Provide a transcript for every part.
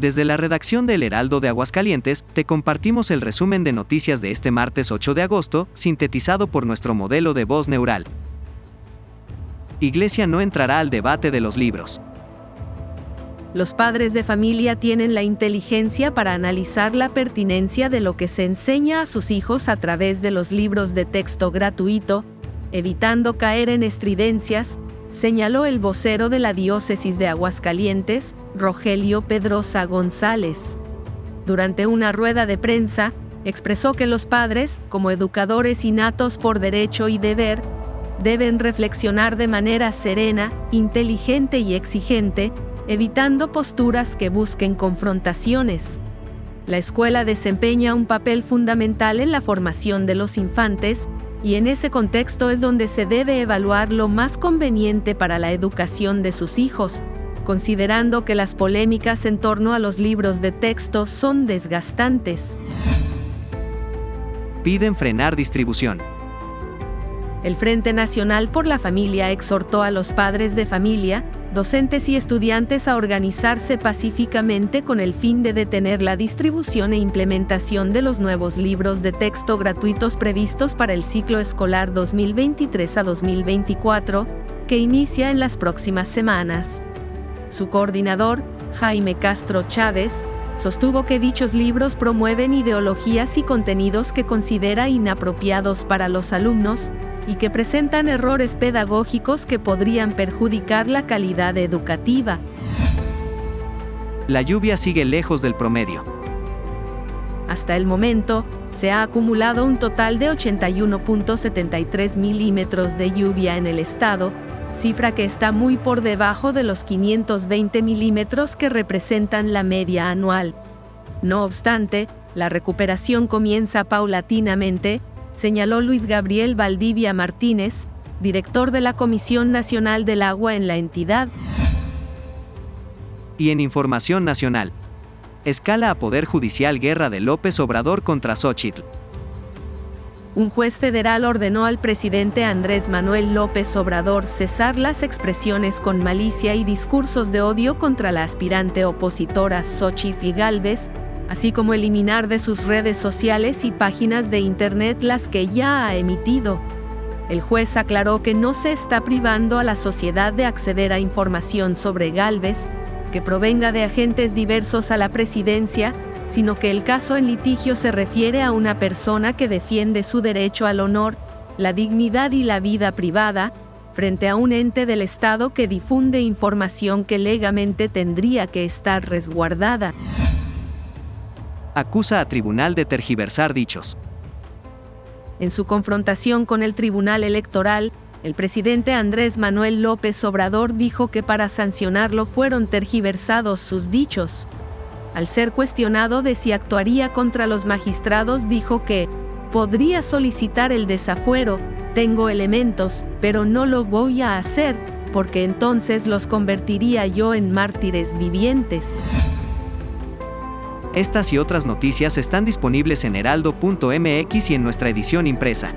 Desde la redacción del Heraldo de Aguascalientes, te compartimos el resumen de noticias de este martes 8 de agosto, sintetizado por nuestro modelo de voz neural. Iglesia no entrará al debate de los libros. Los padres de familia tienen la inteligencia para analizar la pertinencia de lo que se enseña a sus hijos a través de los libros de texto gratuito, evitando caer en estridencias, señaló el vocero de la diócesis de Aguascalientes, Rogelio Pedrosa González. Durante una rueda de prensa, expresó que los padres, como educadores innatos por derecho y deber, deben reflexionar de manera serena, inteligente y exigente, evitando posturas que busquen confrontaciones. La escuela desempeña un papel fundamental en la formación de los infantes, y en ese contexto es donde se debe evaluar lo más conveniente para la educación de sus hijos, considerando que las polémicas en torno a los libros de texto son desgastantes. Piden frenar distribución. El Frente Nacional por la Familia exhortó a los padres de familia, docentes y estudiantes a organizarse pacíficamente con el fin de detener la distribución e implementación de los nuevos libros de texto gratuitos previstos para el ciclo escolar 2023 a 2024, que inicia en las próximas semanas. Su coordinador, Jaime Castro Chávez, sostuvo que dichos libros promueven ideologías y contenidos que considera inapropiados para los alumnos y que presentan errores pedagógicos que podrían perjudicar la calidad educativa. La lluvia sigue lejos del promedio. Hasta el momento, se ha acumulado un total de 81.73 milímetros de lluvia en el estado, cifra que está muy por debajo de los 520 milímetros que representan la media anual. No obstante, la recuperación comienza paulatinamente, señaló Luis Gabriel Valdivia Martínez, director de la Comisión Nacional del Agua en la entidad. Y en Información Nacional. Escala a Poder Judicial Guerra de López Obrador contra Xochitl un juez federal ordenó al presidente Andrés Manuel López Obrador cesar las expresiones con malicia y discursos de odio contra la aspirante opositora Xochitl Galvez, así como eliminar de sus redes sociales y páginas de Internet las que ya ha emitido. El juez aclaró que no se está privando a la sociedad de acceder a información sobre Galvez, que provenga de agentes diversos a la presidencia, sino que el caso en litigio se refiere a una persona que defiende su derecho al honor, la dignidad y la vida privada, frente a un ente del Estado que difunde información que legamente tendría que estar resguardada. Acusa a tribunal de tergiversar dichos. En su confrontación con el Tribunal Electoral, el presidente Andrés Manuel López Obrador dijo que para sancionarlo fueron tergiversados sus dichos. Al ser cuestionado de si actuaría contra los magistrados, dijo que podría solicitar el desafuero, tengo elementos, pero no lo voy a hacer, porque entonces los convertiría yo en mártires vivientes. Estas y otras noticias están disponibles en heraldo.mx y en nuestra edición impresa.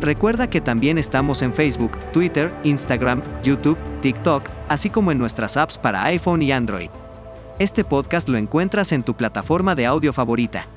Recuerda que también estamos en Facebook, Twitter, Instagram, YouTube, TikTok, así como en nuestras apps para iPhone y Android. Este podcast lo encuentras en tu plataforma de audio favorita.